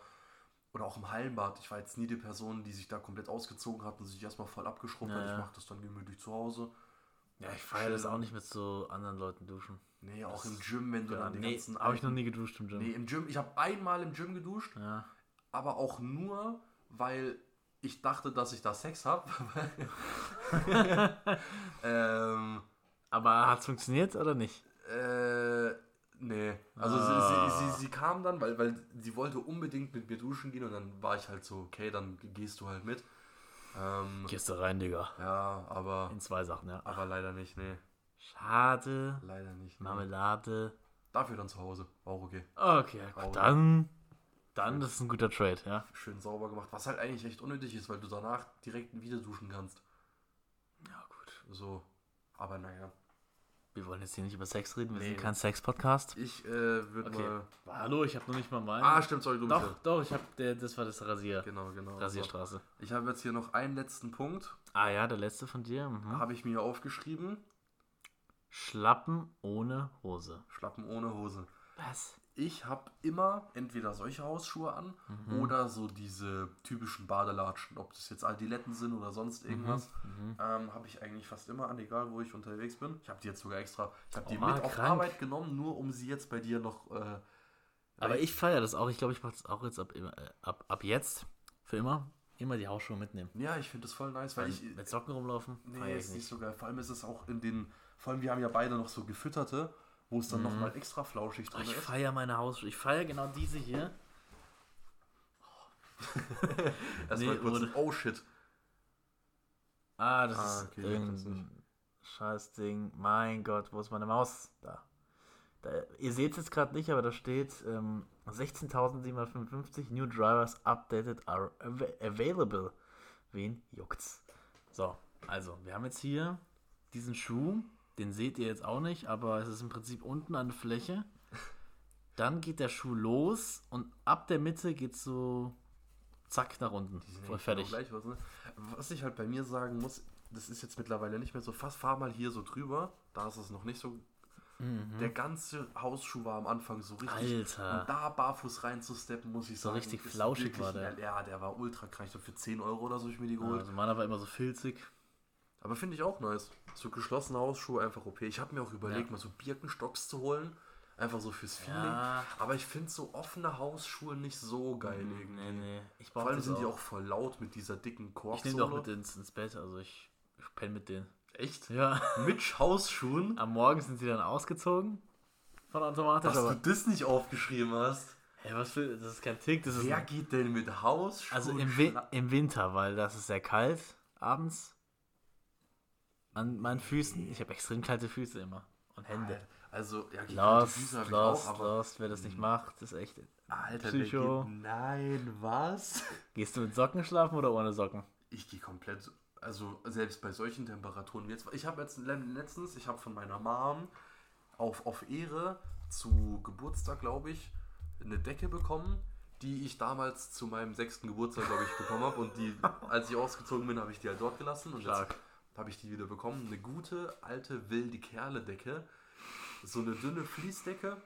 oder auch im Hallenbad. Ich war jetzt nie die Person, die sich da komplett ausgezogen hat und sich erstmal voll abgeschrubbt Ja, hat. ja. Ich mache das dann gemütlich zu Hause. Ja, ich feiere das auch nicht mit so anderen Leuten duschen. Nee, auch im Gym, wenn du Ja, dann die nee, ganzen habe ich noch nie geduscht im Gym. Nee, im Gym, ich habe einmal im Gym geduscht, Ja. aber auch nur, weil ich dachte, dass ich da Sex habe. (laughs) ähm, Aber hat es funktioniert oder nicht? äh, nee. Also Ah. sie, sie, sie, sie kam dann, weil, weil sie wollte unbedingt mit mir duschen gehen und dann war ich halt so, okay, dann gehst du halt mit. Ähm, Gehst du rein, Digga. ja, aber, In zwei Sachen, ja. aber leider nicht, nee. Schade. Leider nicht. Nee. Marmelade. Dafür dann zu Hause. Auch okay. Okay, Traurig. gut, dann. Dann das ist ein guter Trade, ja. Schön sauber gemacht. Was halt eigentlich echt unnötig ist, weil du danach direkt wieder duschen kannst. Ja, gut. So. Aber naja. Wir wollen jetzt hier nicht über Sex reden, wir Nee. sind kein Sex-Podcast. Ich äh, würde Okay. mal. Hallo, ich habe noch nicht mal meinen. Ah, stimmt, sorry, du bist doch, ja- doch, ich habe, das war das Rasier. Genau, genau. Rasierstraße. Ich habe jetzt hier noch einen letzten Punkt. Ah ja, der letzte von dir. Mhm. Habe ich mir aufgeschrieben. Schlappen ohne Hose. Schlappen ohne Hose. Was? Ich habe immer entweder solche Hausschuhe an Mhm. oder so diese typischen Badelatschen. Ob das jetzt Adiletten sind oder sonst irgendwas. Mhm. Ähm, habe ich eigentlich fast immer an, egal wo ich unterwegs bin. Ich habe die jetzt sogar extra. Ich habe die Oh, mit auf krank. Arbeit genommen, nur um sie jetzt bei dir noch. Äh, Aber ich feiere das auch. Ich glaube, ich mache das auch jetzt ab, äh, ab, ab jetzt. Für immer. Immer die Hausschuhe mitnehmen. ja, ich finde das voll nice, weil ich. mit Socken rumlaufen? Nee, ist ich nicht nicht. so geil. Vor allem ist es auch in den. Vor allem, wir haben ja beide noch so gefütterte, wo es dann noch nochmal extra flauschig Oh, drin ich ist. feiere meine Hausschuhe. Ich feiere genau diese hier. (laughs) Erstmal Nee, kurz ein Oh shit. Ah, das Ah, ist okay, ich das irgendein Scheißding. Mein Gott, wo ist meine Maus? Da. da ihr seht es jetzt gerade nicht, aber da steht ähm, 16.755 New Drivers updated are av available. Wen juckt's? So, also, wir haben jetzt hier diesen Schuh. Den seht ihr jetzt auch nicht, aber es ist im Prinzip unten an der Fläche. Dann geht der Schuh los und ab der Mitte geht so zack nach unten. Voll eigentlich fertig. genau Gleich was, ne? was ich halt bei mir sagen muss, das ist jetzt mittlerweile nicht mehr so. Fast fahr mal hier so drüber. Da ist es noch nicht so. Der ganze Hausschuh war am Anfang so richtig. Mhm. Alter. Und da barfuß reinzusteppen, muss ich So sagen. richtig ist flauschig war der. Ja, der war ultra krank. So für 10 Euro oder so ich mir die geholt. Also meiner war immer so filzig. Aber finde ich auch nice. So geschlossene Hausschuhe einfach okay. Ich habe mir auch überlegt, Ja. mal so Birkenstocks zu holen. Einfach so fürs Feeling. Ja. Aber ich finde so offene Hausschuhe nicht so geil irgendwie. Nee, nee. Ich Vor allem sind die auch. auch voll laut mit dieser dicken Ich Korksohle. nehme die auch mit ins, ins Bett, also ich, ich penne mit denen. Echt? Ja. Mit Hausschuhen? Am Morgen sind sie dann ausgezogen von automatisch, Dass du aber. das nicht aufgeschrieben hast. Hey, was für. Das ist kein Tick, das ist. Wer geht denn mit Hausschuhen? also im, Wi schla- im Winter, weil das ist sehr kalt abends. An meinen Füßen. Ich habe extrem kalte Füße immer. Und Hände. Also, ja, die Lost, Füße hab ich lost, auch, aber. lost. Wer das nicht macht, ist echt. Alter, Psycho. geht, Nein, was? Gehst du mit Socken schlafen oder ohne Socken? Ich gehe komplett, also selbst bei solchen Temperaturen wie jetzt. Ich habe jetzt le- letztens, ich habe von meiner Mom auf, auf Ehre zu Geburtstag, glaube ich, eine Decke bekommen, die ich damals zu meinem sechsten Geburtstag, glaube ich, bekommen habe. Und die, (laughs) als ich ausgezogen bin, habe ich die halt dort gelassen. Und Stark. jetzt habe ich die wieder bekommen. Eine gute, alte, wilde Kerle-Decke. So eine dünne Fließdecke.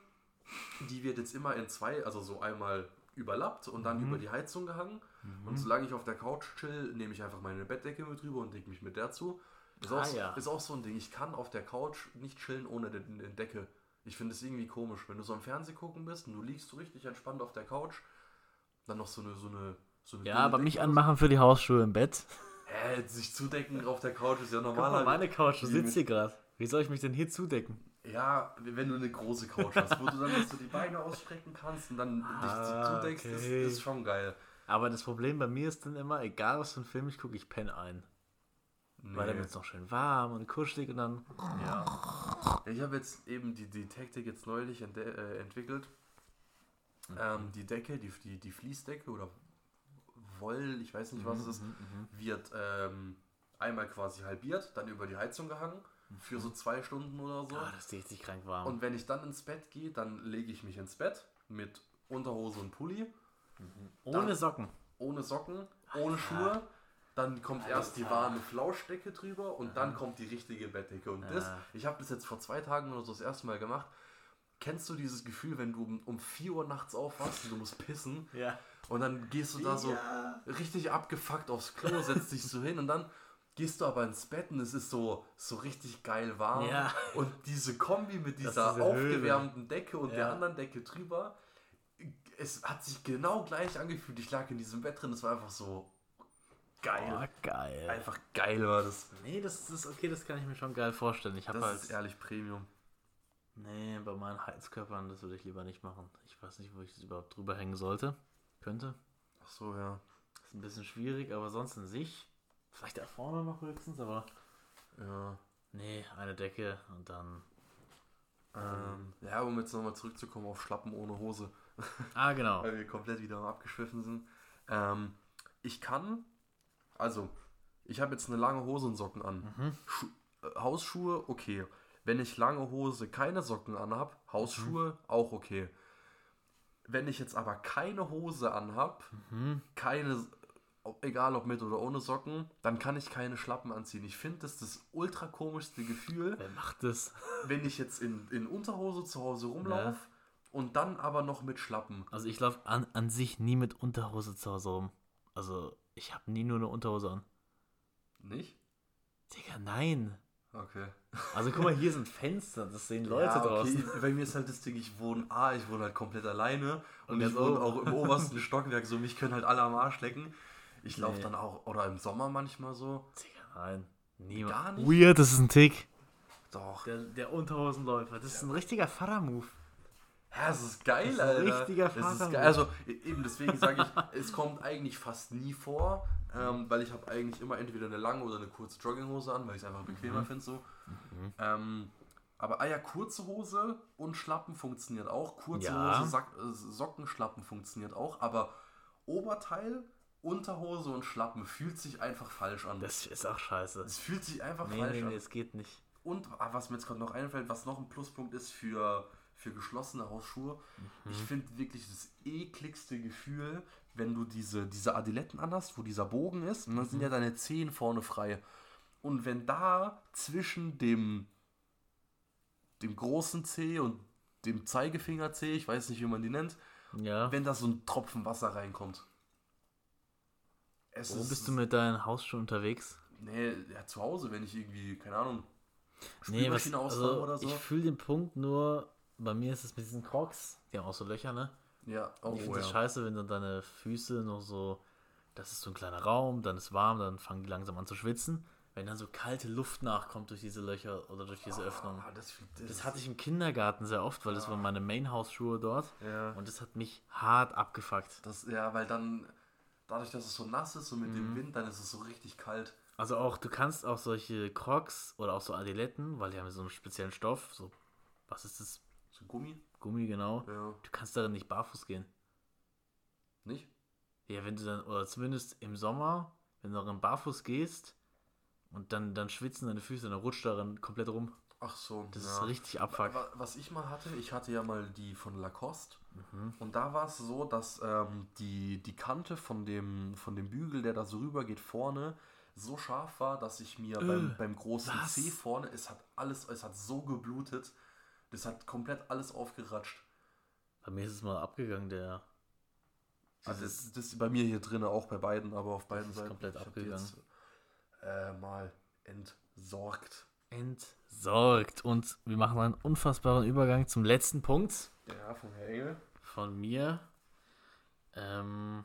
Die wird jetzt immer in zwei, also so einmal überlappt und dann Mhm. über die Heizung gehangen. Und solange ich auf der Couch chill, nehme ich einfach meine Bettdecke mit rüber und decke mich mit der zu. Ist, Ah, auch, ja. ist auch so ein Ding. Ich kann auf der Couch nicht chillen ohne eine eine Decke. Ich finde es irgendwie komisch. Wenn du so am Fernseh gucken bist und du liegst so richtig entspannt auf der Couch, dann noch so eine, so eine, so eine Ja, aber mich anmachen für die Hausschuhe im Bett. Hä, sich zudecken auf der Couch ist ja Guck normal. mal, meine Couch, du sitzt hier gerade. Wie soll ich mich denn hier zudecken? Ja, wenn du eine große Couch hast, wo du dann so die Beine ausstrecken kannst und dann Ah, dich zudeckst, okay. ist, ist schon geil. Aber das Problem bei mir ist dann immer, egal was für ein Film ich gucke, ich penne ein. Weil dann Nee. wird es noch schön warm und kuschelig und dann. Ja. ich habe jetzt eben die, die Taktik jetzt neulich ente äh, entwickelt. Ähm, die Decke, die, die, die Fließdecke oder Woll, ich weiß nicht was es ist, wird ähm, einmal quasi halbiert, dann über die Heizung gehangen für so zwei Stunden oder so. Ah, das ist richtig krank warm. Und wenn ich dann ins Bett gehe, dann lege ich mich ins Bett mit Unterhose und Pulli, Ohne dann- Socken. ohne Socken, ohne Schuhe. Dann kommt erst die warme Flauschdecke drüber und dann kommt die richtige Bettdecke. Und das, Ja. ich habe das jetzt vor zwei Tagen oder so das erste Mal gemacht. Kennst du dieses Gefühl, wenn du um, um 4 Uhr nachts aufwachst und du musst pissen Ja. und dann gehst du da so richtig abgefuckt aufs Klo, setzt dich so hin und dann gehst du aber ins Bett und es ist so, so richtig geil warm. Ja. Und diese Kombi mit dieser diese Höhle. aufgewärmten Decke und der Ja. anderen Decke drüber, es hat sich genau gleich angefühlt. Ich lag in diesem Bett drin, es war einfach so geil. Oh, geil. Einfach geil war das. Nee, das ist okay, das kann ich mir schon geil vorstellen. Ich habe Das halt. ist ehrlich Premium. Nee, bei meinen Heizkörpern, das würde ich lieber nicht machen. Ich weiß nicht, wo ich das überhaupt drüber hängen sollte. Könnte. Ach so, ja. Ist ein bisschen schwierig, aber sonst in sich. Vielleicht da vorne noch höchstens, aber. Ja. Nee, eine Decke und dann. Ähm, ja, um jetzt nochmal zurückzukommen auf Schlappen ohne Hose, Ah, genau. (laughs) weil wir komplett wieder abgeschwiffen sind. Ähm, ich kann, also, ich habe jetzt eine lange Hose und Socken an. Schu äh, Hausschuhe, okay. Wenn ich lange Hose keine Socken anhab, Hausschuhe auch okay. Wenn ich jetzt aber keine Hose anhab, keine, ob- egal ob mit oder ohne Socken, dann kann ich keine Schlappen anziehen. Ich finde das das ultra komischste Gefühl, Wer macht das? wenn ich jetzt in, in Unterhose zu Hause rumlaufe und dann aber noch mit Schlappen. Also ich laufe an, an sich nie mit Unterhose zu Hause rum. Also ich habe nie nur eine Unterhose an. Nicht? Digga, nein. Okay. Also guck mal, hier sind Fenster, das sehen Leute ja, okay. draußen. Bei mir ist halt das Ding, ich wohne, A, ich wohne halt komplett alleine und, Und ich wohne oben. auch im obersten Stockwerk, so mich können halt alle am Arsch lecken. Ich laufe Nee. dann auch, oder im Sommer manchmal so. Digga, nein. Niemand. Gar nicht? Weird, das ist ein Tick. Doch. Der, der Unterhosenläufer, das ist ein richtiger Vater-Move. Ja, es ist geil, Das ist ein Alter. richtiger Es ist Vatermove. geil. Also e- eben deswegen sage ich, (laughs) es kommt eigentlich fast nie vor, ähm, weil ich habe eigentlich immer entweder eine lange oder eine kurze Jogginghose an, weil ich es einfach Mhm. bequemer finde so. Ähm, aber ah ja, kurze Hose und Schlappen funktioniert auch. Kurze Ja. Hose, Sack, äh, Socken, Schlappen funktioniert auch. Aber Oberteil, Unterhose und Schlappen fühlt sich einfach falsch an. Das ist auch scheiße. Es fühlt sich einfach Nee, falsch nee, an. nee, es geht nicht. Und ah, was mir jetzt gerade noch einfällt, was noch ein Pluspunkt ist für, für geschlossene Hausschuhe, Mhm. ich finde wirklich das ekligste Gefühl, wenn du diese, diese Adiletten anhast, wo dieser Bogen ist, und dann Mhm. sind ja deine Zehen vorne frei. Und wenn da zwischen dem, dem großen Zeh und dem Zeigefinger Zeh, ich weiß nicht, wie man die nennt, Ja. wenn da so ein Tropfen Wasser reinkommt. Es Wo ist- bist du mit deinen Hausschuhen unterwegs? Nee, ja, zu Hause, wenn ich irgendwie, keine Ahnung, Nee, was, also, oder so. ich fühle den Punkt nur, bei mir ist es mit diesen Crocs, die haben auch so Löcher, ne? Ja, oh, ich finde das scheiße, wenn dann deine Füße noch so, das ist so ein kleiner Raum, dann ist warm, dann fangen die langsam an zu schwitzen. Wenn dann so kalte Luft nachkommt durch diese Löcher oder durch diese Öffnungen. Ah, das, das, Das hatte ich im Kindergarten sehr oft, weil das waren meine Main-Hausschuhe dort. Ja. Und das hat mich hart abgefuckt. Das, ja, weil dann, dadurch, dass es so nass ist und mit Mhm. dem Wind, dann ist es so richtig kalt. Also auch, du kannst auch solche Crocs oder auch so Adiletten, weil die haben so einen speziellen Stoff, so, was ist das? So Gummi? Gummi, genau. Ja. Du kannst darin nicht barfuß gehen. Nicht? Ja, wenn du dann, oder zumindest im Sommer, wenn du darin barfuß gehst und dann, dann schwitzen deine Füße, dann rutscht darin komplett rum. Ach so. Das ja. ist richtig abfuck. Wa- Was ich mal hatte, ich hatte ja mal die von Lacoste. Und da war es so, dass ähm, die, die Kante von dem, von dem Bügel, der da so rüber geht vorne, so scharf war, dass ich mir beim, beim großen was? C vorne, es hat alles, es hat so geblutet, das hat komplett alles aufgeratscht. Bei mir ist es mal abgegangen, der. Also das, das ist bei mir hier drin auch bei beiden, aber auf beiden ist Seiten. komplett Ich abgegangen. Jetzt, äh, mal entsorgt. Entsorgt. Und wir machen einen unfassbaren Übergang zum letzten Punkt Ja, von Herr Engel. von mir. Ähm,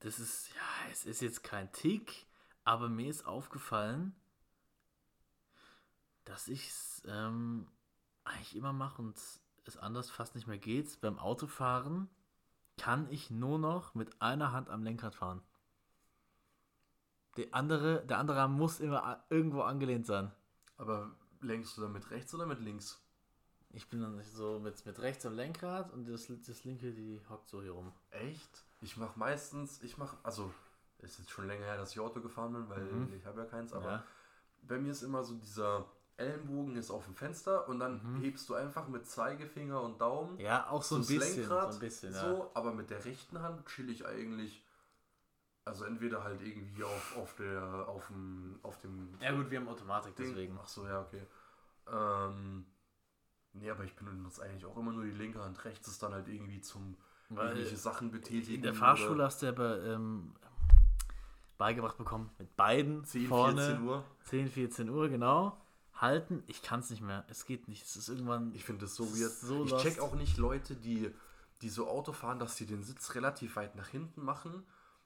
das ist, ja, es ist jetzt kein Tick, aber mir ist aufgefallen, dass ich es ähm, eigentlich immer mache und es anders fast nicht mehr geht. Beim Autofahren kann ich nur noch mit einer Hand am Lenkrad fahren. Der andere, der andere Arm muss immer a- irgendwo angelehnt sein. Aber lenkst du dann mit rechts oder mit links? Ich bin dann so mit, mit rechts am Lenkrad und das, das linke, die hockt so hier rum. Echt? Ich mache meistens, ich mache, also ist jetzt schon länger her, dass ich Auto gefahren bin, weil Mhm. ich habe ja keins, aber Ja. bei mir ist immer so dieser Ellenbogen ist auf dem Fenster und dann hebst du einfach mit Zeigefinger und Daumen Mhm. Ja, auch so ein bisschen. Lenkrad, so ein bisschen, ja. so, aber mit der rechten Hand chill ich eigentlich, also entweder halt irgendwie auf, auf der, auf dem, auf dem Ja gut, wir haben Automatik, Ding. deswegen. Ach so, ja, okay. Ähm, nee, aber ich benutze eigentlich auch immer nur die linke Hand. Rechts ist dann halt irgendwie zum Weil irgendwelche Sachen betätigen. In der oder Fahrschule hast du aber ähm, beigebracht bekommen, mit beiden 10, vorne 14 Uhr. 10, 14 Uhr, genau. Halten, ich kann es nicht mehr. Es geht nicht. Es ist irgendwann. Ich finde das so weird. so ich check auch nicht Leute, die, die so Auto fahren, dass die den Sitz relativ weit nach hinten machen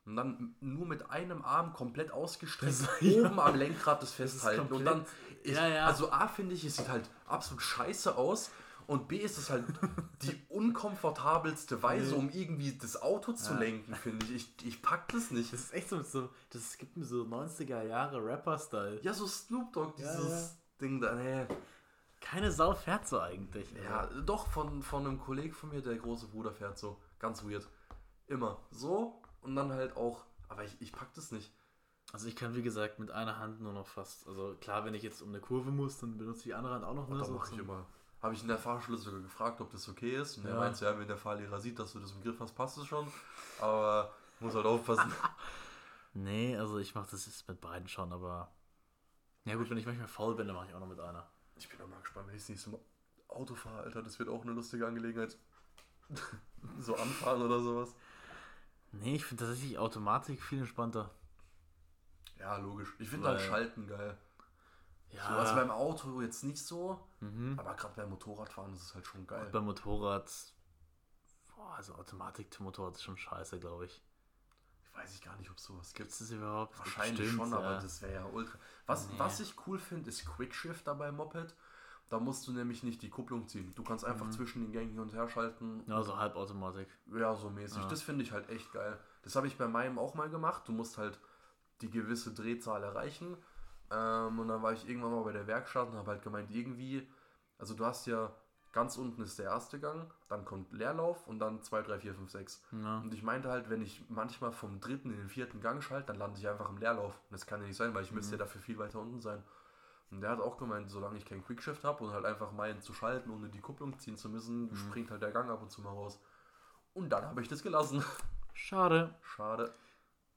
und dann nur mit einem Arm komplett ausgestreckt (laughs) ja. oben am Lenkrad das festhalten. Und dann, ist, Ja, ja. also A finde ich, es sieht halt absolut scheiße aus. Und B ist es halt (laughs) die unkomfortabelste Weise, um irgendwie das Auto zu lenken, finde ich. ich. Ich pack das nicht. das ist echt so, so das gibt mir so 90er Jahre Rapper-Style. Ja, so Snoop Dogg, Ja, dieses Ding da. Nee. Keine Sau fährt so eigentlich. Ja, doch, von, von einem Kollegen von mir, der große Bruder fährt so. Ganz weird. Immer so und dann halt auch. Aber ich, ich pack das nicht. Also ich kann wie gesagt mit einer Hand nur noch fast. Also klar, wenn ich jetzt um eine Kurve muss, dann benutze ich die andere Hand auch noch. Ne, Da so mache ich immer. Habe ich in der Fahrschule sogar gefragt, ob das okay ist. Und er Ja. meinte, ja, wenn der Fahrlehrer sieht, dass du das im Griff hast, passt es schon. Aber muss halt aufpassen. (laughs) Nee, also ich mache das jetzt mit beiden schon, aber. Ja gut, wenn ich manchmal faul bin, dann mache ich auch noch mit einer. Ich bin auch mal gespannt, wenn ich das nächste Mal Auto fahre, Alter. Das wird auch eine lustige Angelegenheit. (laughs) so anfahren oder sowas. Nee, ich finde tatsächlich Automatik viel entspannter. Ja, logisch. Ich finde halt Weil- Schalten geil. Ja, So, also beim Auto jetzt nicht so, mhm. aber gerade beim Motorradfahren ist es halt schon geil. beim Motorrad. Boah, also Automatik zum Motorrad ist schon scheiße, glaube ich. Weiß ich gar nicht, ob es sowas gibt. Es überhaupt? Wahrscheinlich Bestimmt, schon, aber ja. das wäre ja ultra. Was, Nee. was ich cool finde, ist Quickshifter beim Moped. Da musst du nämlich nicht die Kupplung ziehen. Du kannst einfach zwischen den Gängen hin und her schalten. Ja, so Halbautomatik. Ja, so mäßig. Das finde ich halt echt geil. Das habe ich bei meinem auch mal gemacht. Du musst halt die gewisse Drehzahl erreichen. Ähm, und dann war ich irgendwann mal bei der Werkstatt und habe halt gemeint, irgendwie, also du hast ja ganz unten ist der erste Gang, dann kommt Leerlauf und dann 2, 3, 4, 5, 6. Ja. Und ich meinte halt, wenn ich manchmal vom dritten in den vierten Gang schalte, dann lande ich einfach im Leerlauf. Und das kann ja nicht sein, weil ich müsste ja dafür viel weiter unten sein. Und der hat auch gemeint, solange ich keinen Quickshift habe und halt einfach meinen zu schalten, ohne die Kupplung ziehen zu müssen, springt halt der Gang ab und zu mal raus. Und dann habe ich das gelassen. Schade. Schade.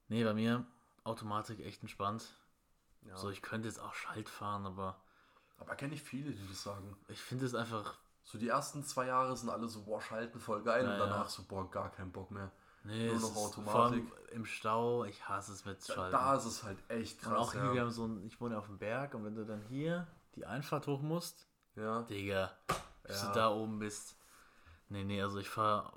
Nee, bei mir Automatik echt entspannt. Ja. So, ich könnte jetzt auch Schalt fahren, aber Aber kenne ich viele, die das sagen. ich finde es einfach. So die ersten zwei Jahre sind alle so, boah, schalten voll geil. Ja, und ja. danach so, boah, gar keinen Bock mehr. Nee, Nur es noch Automatik. Im Stau, ich hasse es mit Da, Schalten. da ist es halt echt und krass. auch hier, wir ja. haben so ein, ich wohne auf dem Berg und wenn du dann hier die Einfahrt hoch musst, ja. Digga, bis du da oben bist. Nee, nee, also ich fahre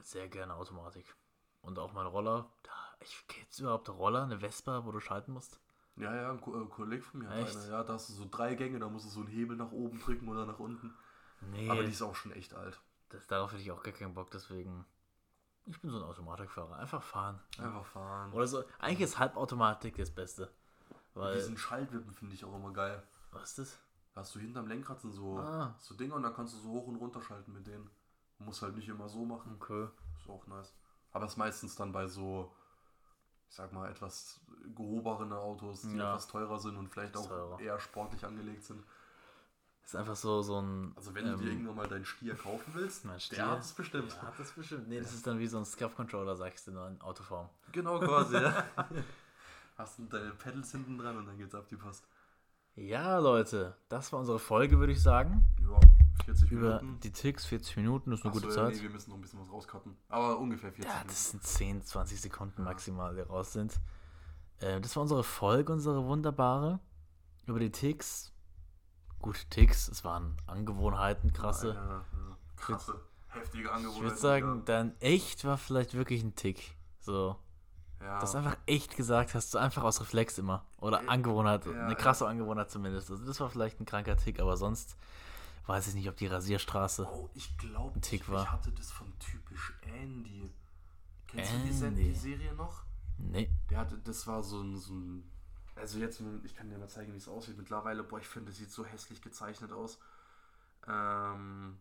sehr gerne Automatik. Und auch mein Roller. Da, ich jetzt überhaupt Roller, eine Vespa, wo du schalten musst? Ja, ja, ein äh, Kollege von mir hat Echt? eine. Ja, da hast du so drei Gänge, da musst du so einen Hebel nach oben drücken oder nach unten. Nee, Aber die ist auch schon echt alt. das, darauf hätte ich auch gar keinen Bock, deswegen. Ich bin so ein Automatikfahrer. Einfach fahren. Einfach fahren. Oder so. Eigentlich ist Halbautomatik das Beste. Weil. Diesen Schaltwippen finde ich auch immer geil. was ist das? Da hast du hinterm Lenkrad sind so, Ah. so Dinger und dann kannst du so hoch und runter schalten mit denen. Du musst halt nicht immer so machen. Okay. Ist auch nice. Aber es ist meistens dann bei so, ich sag mal, etwas gehobenen Autos, die Ja. etwas teurer sind und vielleicht auch teurer. eher sportlich angelegt sind. Ist einfach so, so ein. Also wenn du dir ähm, irgendwann mal deinen Stier kaufen willst, Mein der Stier? hat es bestimmt. Ja, hat das bestimmt. Nee, das ist dann wie so ein Scuff-Controller, sagst du, nur in Autoform. Genau quasi, ja. (laughs) Hast du deine Pedals hinten dran und dann geht's ab die Post. Ja, Leute, das war unsere Folge, würde ich sagen. Ja, 40 Über Minuten. die Ticks, 40 Minuten, ist eine Achso, gute ja, Zeit. nee, wir müssen noch ein bisschen was rauscutten. Aber ungefähr 40 Ja, Minuten. das sind 10, 20 Sekunden maximal, die raus sind. Äh, das war unsere Folge, unsere wunderbare. Über die Ticks. Gut, Ticks, es waren Angewohnheiten, krasse. Ja, ja. Krasse, heftige Angewohnheiten. Ich würde sagen, dein echt war vielleicht wirklich ein Tick. So, ja. das einfach echt gesagt hast, du einfach aus Reflex immer. Oder Angewohnheit, ja, eine krasse Angewohnheit zumindest. Also das war vielleicht ein kranker Tick, aber sonst weiß ich nicht, ob die Rasierstraße. Oh, ich glaube, ein Tick ich, war. ich hatte das von typisch Andy. Kennst du Andy. die Serie noch? Nee. Der hatte, das war so ein, so ein. Also jetzt, ich kann dir mal zeigen, wie es aussieht. Mittlerweile, boah, ich finde, es sieht so hässlich gezeichnet aus. Ähm,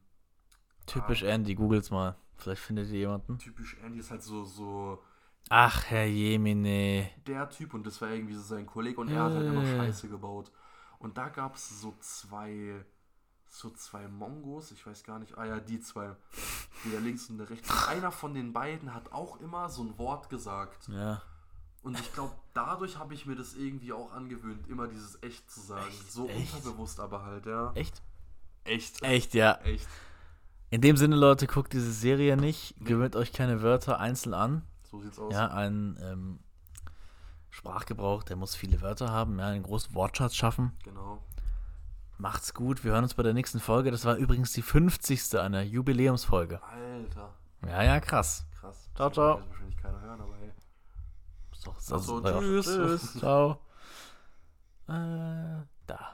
Typisch Andy, googles mal. Vielleicht findet ihr jemanden. typisch Andy ist halt so, so Ach, Herr Jemine. der Typ und das war irgendwie so sein Kollege und er hat halt immer Äh. Scheiße gebaut. Und da gab es so zwei, so zwei Mongos, ich weiß gar nicht, ah ja, die zwei, die der links und der rechts. Einer von den beiden hat auch immer so ein Wort gesagt. Ja. Und ich glaube, dadurch habe ich mir das irgendwie auch angewöhnt, immer dieses echt zu sagen. Echt? So Echt? unterbewusst aber halt, ja. Echt? Echt. Echt, ja. Echt. In dem Sinne, Leute, guckt diese Serie nicht. Gewöhnt euch keine Wörter einzeln an. So sieht's aus. Ja, ein ähm, Sprachgebrauch, der muss viele Wörter haben, ja, einen großen Wortschatz schaffen. Genau. Macht's gut, wir hören uns bei der nächsten Folge. Das war übrigens die 50. einer Jubiläumsfolge. Alter. Ja, ja, krass. Krass. Ciao, Das ciao. wird wahrscheinlich keiner hören, aber hey. Doch, so, ja, tschüss. Tschüss. Ciao. Äh,